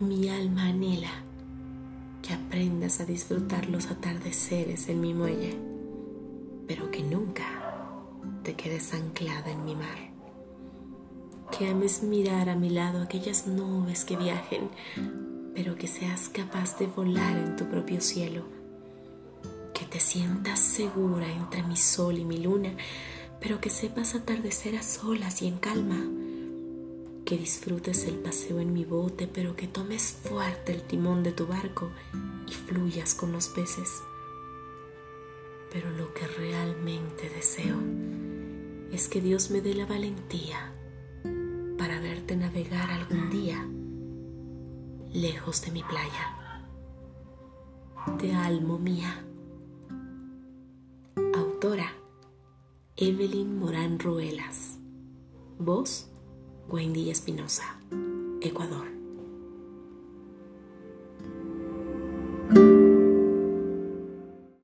mi alma anhela que aprendas a disfrutar los atardeceres en mi muelle, pero que nunca te quedes anclada en mi mar. Que ames mirar a mi lado aquellas nubes que viajen, pero que seas capaz de volar en tu propio cielo. Que te sientas segura entre mi sol y mi luna, pero que sepas atardecer a solas y en calma que disfrutes el paseo en mi bote, pero que tomes fuerte el timón de tu barco y fluyas con los peces. Pero lo que realmente deseo es que Dios me dé la valentía para verte navegar algún día lejos de mi playa. De almo mía. Autora Evelyn Morán Ruelas. Voz Wendy Espinosa, Ecuador.